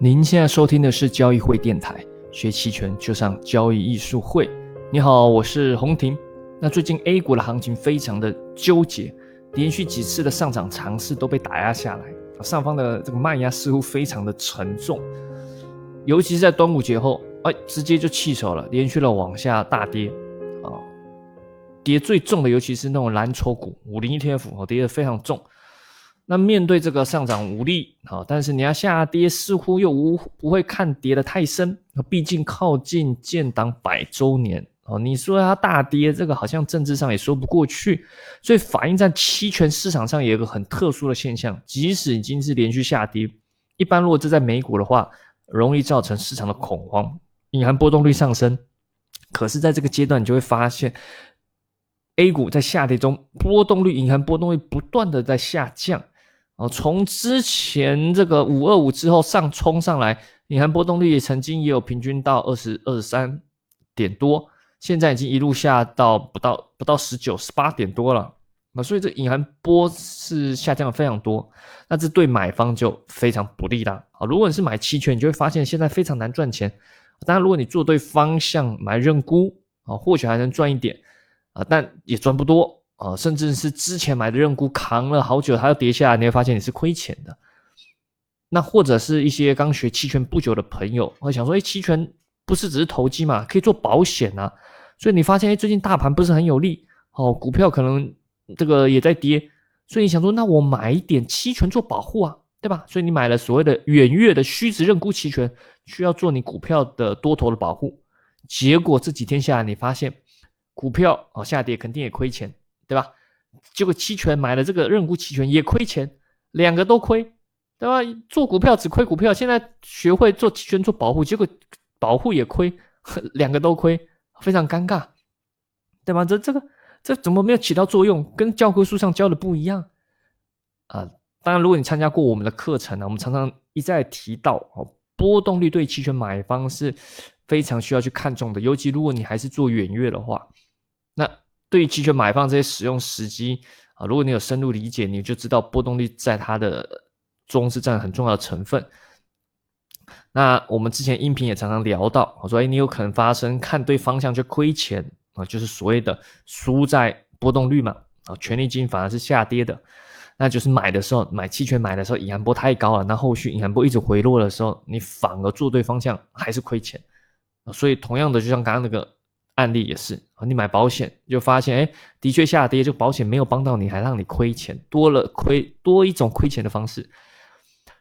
您现在收听的是交易会电台，学期权就上交易艺术会。你好，我是洪婷。那最近 A 股的行情非常的纠结，连续几次的上涨尝试都被打压下来，上方的这个卖压似乎非常的沉重，尤其是在端午节后，哎，直接就弃手了，连续的往下大跌，啊，跌最重的尤其是那种蓝筹股，五零 ETF 哦，跌得非常重。那面对这个上涨无力啊，但是你要下跌似乎又无不会看跌的太深，毕竟靠近建党百周年哦，你说它大跌，这个好像政治上也说不过去，所以反映在期权市场上也有个很特殊的现象，即使已经是连续下跌，一般如果这在美股的话，容易造成市场的恐慌，隐含波动率上升，可是在这个阶段你就会发现，A 股在下跌中波动率隐含波动率不断的在下降。哦，从之前这个五二五之后上冲上来，隐含波动率曾经也有平均到二十二十三点多，现在已经一路下到不到不到十九十八点多了。那所以这隐含波是下降了非常多，那这对买方就非常不利啦。啊，如果你是买期权，你就会发现现在非常难赚钱。当然，如果你做对方向买认沽啊，或许还能赚一点啊，但也赚不多。啊，甚至是之前买的认沽扛了好久，它要跌下来，你会发现你是亏钱的。那或者是一些刚学期权不久的朋友，会想说：哎，期权不是只是投机嘛，可以做保险啊。所以你发现，哎，最近大盘不是很有利，哦，股票可能这个也在跌，所以你想说，那我买一点期权做保护啊，对吧？所以你买了所谓的远月的虚值认沽期权，需要做你股票的多头的保护。结果这几天下来，你发现股票哦下跌，肯定也亏钱。对吧？结果期权买了这个认沽期权也亏钱，两个都亏，对吧？做股票只亏股票，现在学会做期权做保护，结果保护也亏，两个都亏，非常尴尬，对吧？这这个这怎么没有起到作用？跟教科书上教的不一样啊！当然，如果你参加过我们的课程呢，我们常常一再提到哦，波动率对期权买方是非常需要去看重的，尤其如果你还是做远月的话，那。对于期权买方这些使用时机啊，如果你有深入理解，你就知道波动率在它的中是占很重要的成分。那我们之前音频也常常聊到，我说，哎，你有可能发生看对方向就亏钱啊，就是所谓的输在波动率嘛啊，权利金反而是下跌的，那就是买的时候买期权买的时候隐含波太高了，那后续隐含波一直回落的时候，你反而做对方向还是亏钱所以同样的，就像刚刚那个。案例也是啊，你买保险就发现，哎，的确下跌，就保险没有帮到你，还让你亏钱，多了亏多一种亏钱的方式。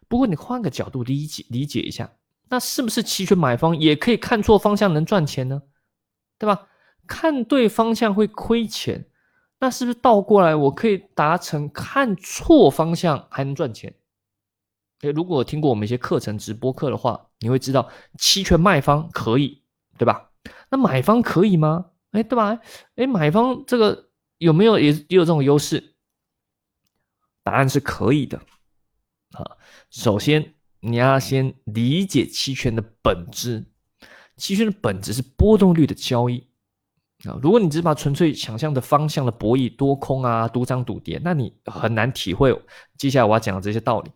不过你换个角度理解理解一下，那是不是期权买方也可以看错方向能赚钱呢？对吧？看对方向会亏钱，那是不是倒过来我可以达成看错方向还能赚钱？诶，如果听过我们一些课程直播课的话，你会知道期权卖方可以，对吧？那买方可以吗？哎，对吧？哎，买方这个有没有也也有这种优势？答案是可以的。啊，首先你要先理解期权的本质，期权的本质是波动率的交易啊。如果你只把纯粹想象的方向的博弈多空啊，赌涨赌跌，那你很难体会接下来我要讲的这些道理。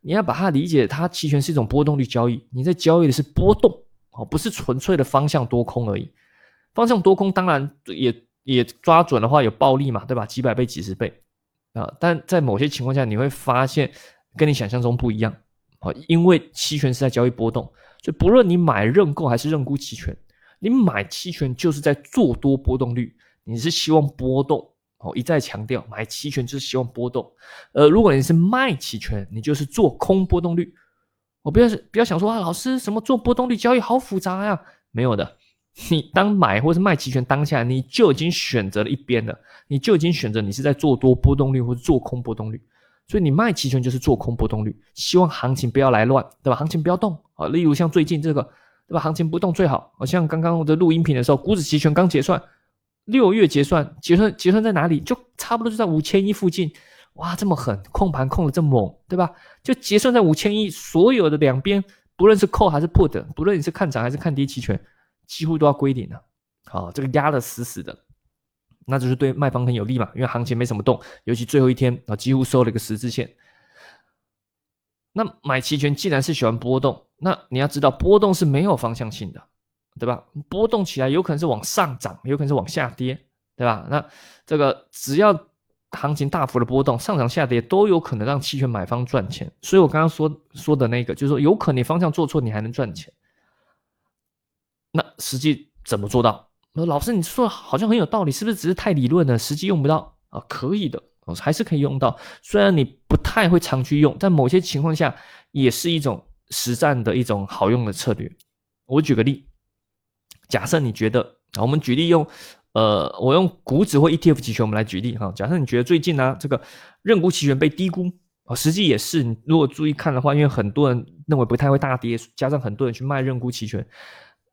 你要把它理解，它期权是一种波动率交易，你在交易的是波动。哦，不是纯粹的方向多空而已。方向多空当然也也抓准的话有暴利嘛，对吧？几百倍、几十倍啊！但在某些情况下，你会发现跟你想象中不一样啊。因为期权是在交易波动，所以不论你买认购还是认沽期权，你买期权就是在做多波动率，你是希望波动哦。一再强调，买期权就是希望波动。呃，如果你是卖期权，你就是做空波动率。我不要不要想说啊，老师什么做波动率交易好复杂呀？没有的，你当买或是卖期权当下，你就已经选择了一边了，你就已经选择你是在做多波动率或者做空波动率，所以你卖期权就是做空波动率，希望行情不要来乱，对吧？行情不要动啊。例如像最近这个，对吧？行情不动最好。好像刚刚我的录音频的时候，股指期权刚结算，六月结算，结算结算在哪里？就差不多就在五千一附近。哇，这么狠，控盘控的这么猛，对吧？就结算在五千亿，所有的两边，不论是扣还是 put，不论你是看涨还是看跌期权，几乎都要归零了。好，这个压的死死的，那就是对卖方很有利嘛，因为行情没什么动，尤其最后一天啊，几乎收了一个十字线。那买期权既然是喜欢波动，那你要知道波动是没有方向性的，对吧？波动起来有可能是往上涨，有可能是往下跌，对吧？那这个只要行情大幅的波动，上涨下跌都有可能让期权买方赚钱。所以我刚刚说说的那个，就是说有可能你方向做错，你还能赚钱。那实际怎么做到？老师，你说好像很有道理，是不是只是太理论了？实际用不到啊？可以的，还是可以用到。虽然你不太会常去用，但某些情况下也是一种实战的一种好用的策略。我举个例，假设你觉得，我们举例用，呃，我用股指或 ETF 期权，我们来举例哈。假设你觉得最近呢，这个认沽期权被低估啊，实际也是。你如果注意看的话，因为很多人认为不太会大跌，加上很多人去卖认沽期权，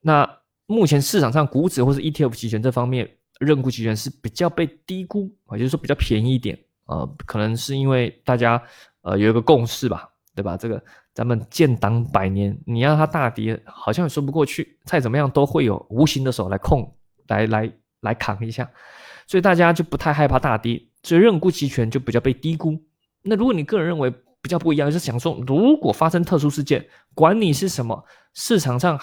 那。目前市场上股指或是 ETF 期权这方面认沽期权是比较被低估啊，就是说比较便宜一点啊，可能是因为大家呃有一个共识吧，对吧？这个咱们建党百年，你让它大跌好像也说不过去，再怎么样都会有无形的手来控，来来来扛一下，所以大家就不太害怕大跌，所以认沽期权就比较被低估。那如果你个人认为比较不一样，就是想说如果发生特殊事件，管你是什么，市场上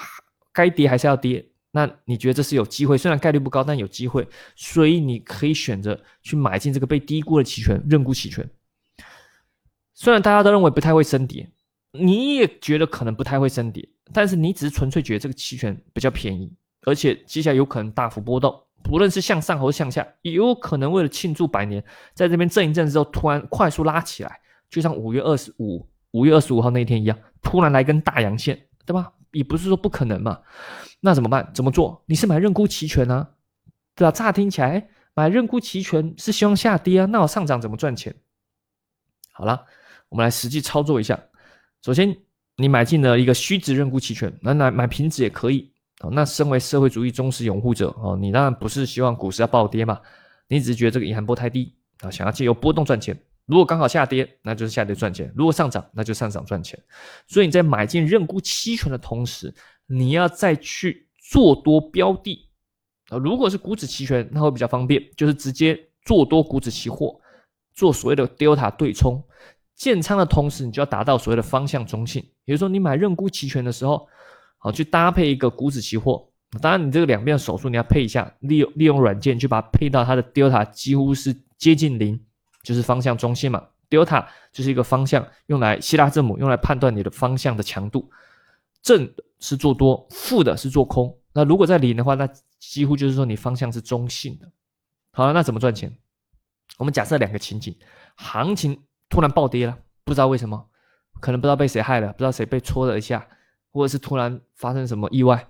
该跌还是要跌。那你觉得这是有机会？虽然概率不高，但有机会，所以你可以选择去买进这个被低估的期权，认沽期权。虽然大家都认为不太会升跌，你也觉得可能不太会升跌，但是你只是纯粹觉得这个期权比较便宜，而且接下来有可能大幅波动，不论是向上或向下，也有可能为了庆祝百年，在这边震一震之后，突然快速拉起来，就像五月二十五、五月二十五号那一天一样，突然来根大阳线，对吧？也不是说不可能嘛。那怎么办？怎么做？你是买认沽期权啊，对吧？乍听起来买认沽期权是希望下跌啊，那我上涨怎么赚钱？好了，我们来实际操作一下。首先，你买进了一个虚值认沽期权，那买买平值也可以哦。那身为社会主义忠实拥护者哦，你当然不是希望股市要暴跌嘛，你只是觉得这个隐含波太低啊，想要借由波动赚钱。如果刚好下跌，那就是下跌赚钱；如果上涨，那就上涨赚钱。所以你在买进认沽期权的同时，你要再去做多标的啊，如果是股指期权，那会比较方便，就是直接做多股指期货，做所谓的 delta 对冲，建仓的同时，你就要达到所谓的方向中性。也就是说你买认沽期权的时候，好去搭配一个股指期货，当然你这个两边的手术你要配一下，利用利用软件去把它配到它的 delta 几乎是接近零，就是方向中性嘛，delta 就是一个方向，用来希腊字母用来判断你的方向的强度。正的是做多，负的是做空。那如果在零的话，那几乎就是说你方向是中性的。好了，那怎么赚钱？我们假设两个情景：行情突然暴跌了，不知道为什么，可能不知道被谁害了，不知道谁被戳了一下，或者是突然发生什么意外，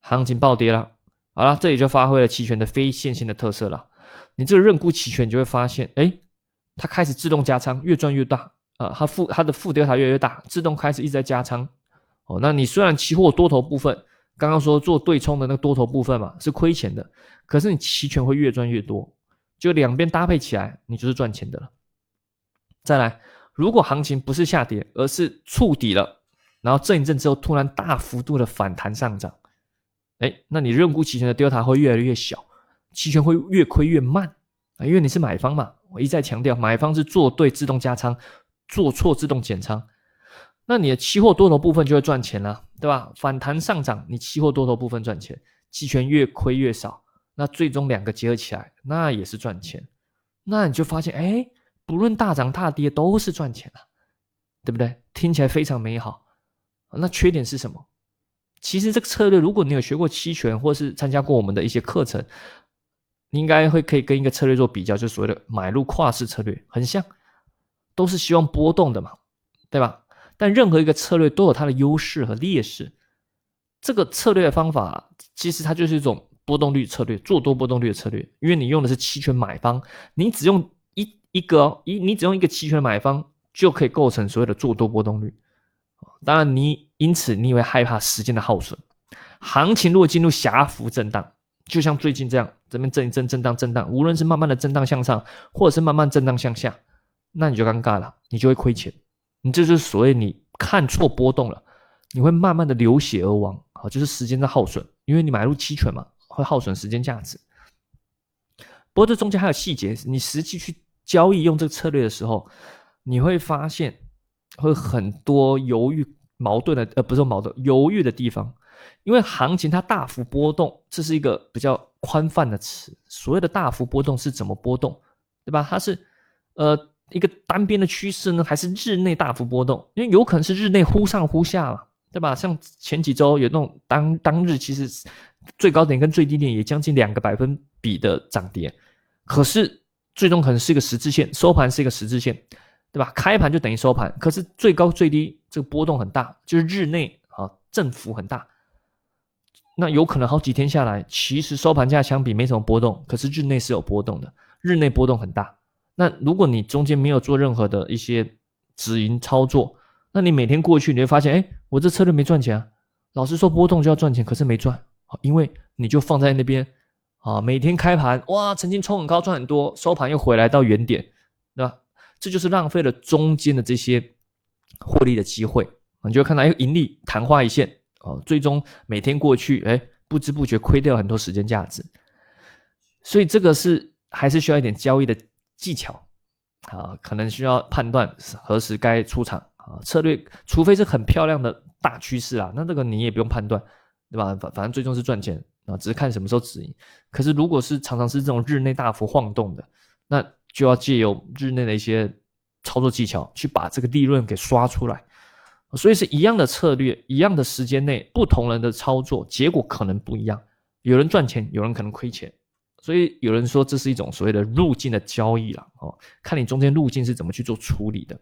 行情暴跌了。好了，这里就发挥了期权的非线性的特色了。你这个认沽期权，你就会发现，哎，它开始自动加仓，越赚越大啊，它负它的负调它越来越大，自动开始一直在加仓。哦，那你虽然期货多头部分刚刚说做对冲的那个多头部分嘛是亏钱的，可是你期权会越赚越多，就两边搭配起来，你就是赚钱的了。再来，如果行情不是下跌，而是触底了，然后震一震之后突然大幅度的反弹上涨，哎，那你认沽期权的 delta 会越来越小，期权会越亏越慢啊，因为你是买方嘛。我一再强调，买方是做对自动加仓，做错自动减仓。那你的期货多头部分就会赚钱了，对吧？反弹上涨，你期货多头部分赚钱，期权越亏越少，那最终两个结合起来，那也是赚钱。那你就发现，哎，不论大涨大跌都是赚钱的，对不对？听起来非常美好。那缺点是什么？其实这个策略，如果你有学过期权，或是参加过我们的一些课程，你应该会可以跟一个策略做比较，就所谓的买入跨式策略，很像，都是希望波动的嘛，对吧？但任何一个策略都有它的优势和劣势。这个策略的方法其实它就是一种波动率策略，做多波动率的策略。因为你用的是期权买方，你只用一一个一，你只用一个期权买方就可以构成所谓的做多波动率。当然，你因此你会害怕时间的耗损。行情如果进入狭幅震荡，就像最近这样，这边震一震，震荡震荡，无论是慢慢的震荡向上，或者是慢慢震荡向下，那你就尴尬了，你就会亏钱。你这就是所谓你看错波动了，你会慢慢的流血而亡，好，就是时间在耗损，因为你买入期权嘛，会耗损时间价值。不过这中间还有细节，你实际去交易用这个策略的时候，你会发现，会很多犹豫、矛盾的，呃，不是矛盾，犹豫的地方。因为行情它大幅波动，这是一个比较宽泛的词。所谓的大幅波动是怎么波动，对吧？它是呃一个单边的趋势呢，还是日内大幅波动？因为有可能是日内忽上忽下嘛，对吧？像前几周有那种当当日其实最高点跟最低点也将近两个百分比的涨跌，可是最终可能是一个十字线，收盘是一个十字线，对吧？开盘就等于收盘，可是最高最低这个波动很大，就是日内啊振幅很大。那有可能好几天下来，其实收盘价相比没什么波动，可是日内是有波动的，日内波动很大。那如果你中间没有做任何的一些止盈操作，那你每天过去，你会发现，哎，我这策略没赚钱啊。老实说，波动就要赚钱，可是没赚，因为你就放在那边啊，每天开盘哇，曾经冲很高赚很多，收盘又回来到原点，对吧？这就是浪费了中间的这些获利的机会，你就会看到，哎，盈利昙花一现。哦，最终每天过去，哎，不知不觉亏掉很多时间价值，所以这个是还是需要一点交易的技巧啊，可能需要判断何时该出场啊，策略，除非是很漂亮的大趋势啊，那这个你也不用判断，对吧？反反正最终是赚钱啊，只是看什么时候止盈。可是如果是常常是这种日内大幅晃动的，那就要借由日内的一些操作技巧去把这个利润给刷出来。所以是一样的策略，一样的时间内，不同人的操作结果可能不一样。有人赚钱，有人可能亏钱。所以有人说这是一种所谓的路径的交易了哦，看你中间路径是怎么去做处理的。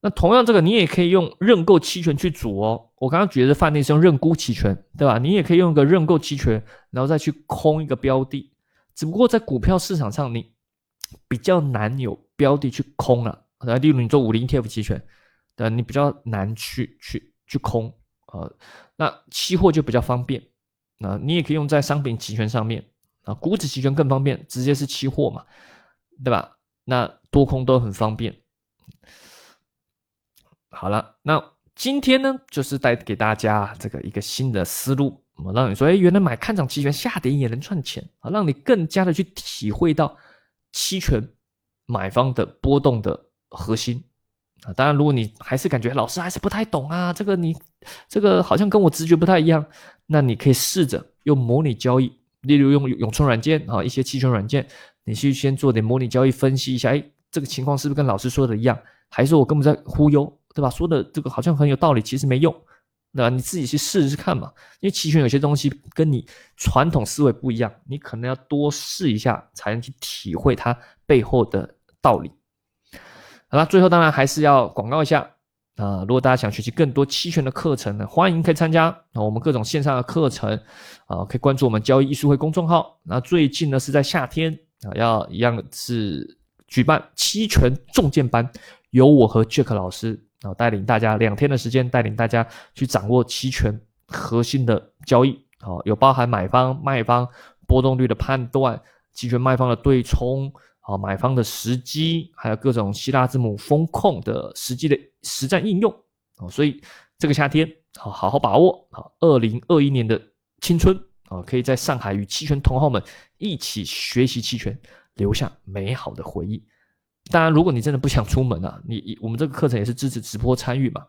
那同样这个你也可以用认购期权去组哦。我刚刚举的范例是用认沽期权，对吧？你也可以用一个认购期权，然后再去空一个标的。只不过在股票市场上，你比较难有标的去空了。那例如你做五零 T F 期权。呃，你比较难去去去空，呃，那期货就比较方便，那你也可以用在商品期权上面，啊，股指期权更方便，直接是期货嘛，对吧？那多空都很方便。好了，那今天呢，就是带给大家这个一个新的思路，我让你说，哎，原来买看涨期权下跌也能赚钱啊，让你更加的去体会到期权买方的波动的核心。啊，当然，如果你还是感觉老师还是不太懂啊，这个你这个好像跟我直觉不太一样，那你可以试着用模拟交易，例如用永春软件啊，一些期权软件，你去先做点模拟交易，分析一下，哎，这个情况是不是跟老师说的一样，还是我根本在忽悠，对吧？说的这个好像很有道理，其实没用，那你自己去试试看嘛。因为期权有些东西跟你传统思维不一样，你可能要多试一下，才能去体会它背后的道理。好了，最后当然还是要广告一下啊！如果大家想学习更多期权的课程呢，欢迎可以参加啊我们各种线上的课程啊，可以关注我们交易艺术会公众号。那最近呢是在夏天啊，要一样是举办期权重剑班，由我和 Jack 老师啊带领大家两天的时间，带领大家去掌握期权核心的交易啊，有包含买方卖方波动率的判断，期权卖方的对冲。好，买方的时机，还有各种希腊字母风控的实际的实战应用啊，所以这个夏天好好好把握啊，二零二一年的青春啊，可以在上海与期权同好们一起学习期权，留下美好的回忆。当然，如果你真的不想出门啊，你我们这个课程也是支持直播参与嘛，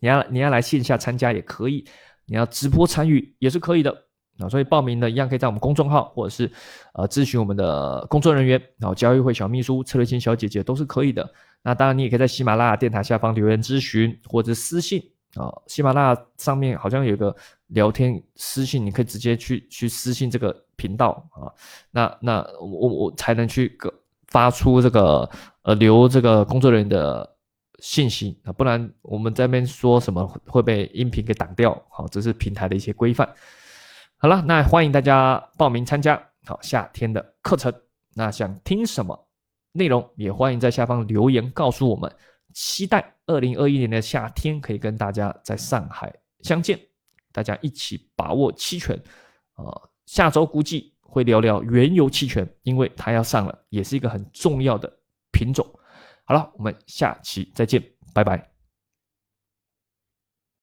你要你要来线下参加也可以，你要直播参与也是可以的。啊，所以报名呢，一样可以在我们公众号，或者是呃咨询我们的工作人员，然后交易会小秘书、策略性小姐姐都是可以的。那当然，你也可以在喜马拉雅电台下方留言咨询，或者私信啊。喜马拉雅上面好像有个聊天私信，你可以直接去去私信这个频道啊。那那我我才能去个发出这个呃留这个工作人员的信息啊，不然我们这边说什么会被音频给挡掉。好，这是平台的一些规范。好了，那欢迎大家报名参加好夏天的课程。那想听什么内容，也欢迎在下方留言告诉我们。期待二零二一年的夏天可以跟大家在上海相见，大家一起把握期权。啊，下周估计会聊聊原油期权，因为它要上了，也是一个很重要的品种。好了，我们下期再见，拜拜。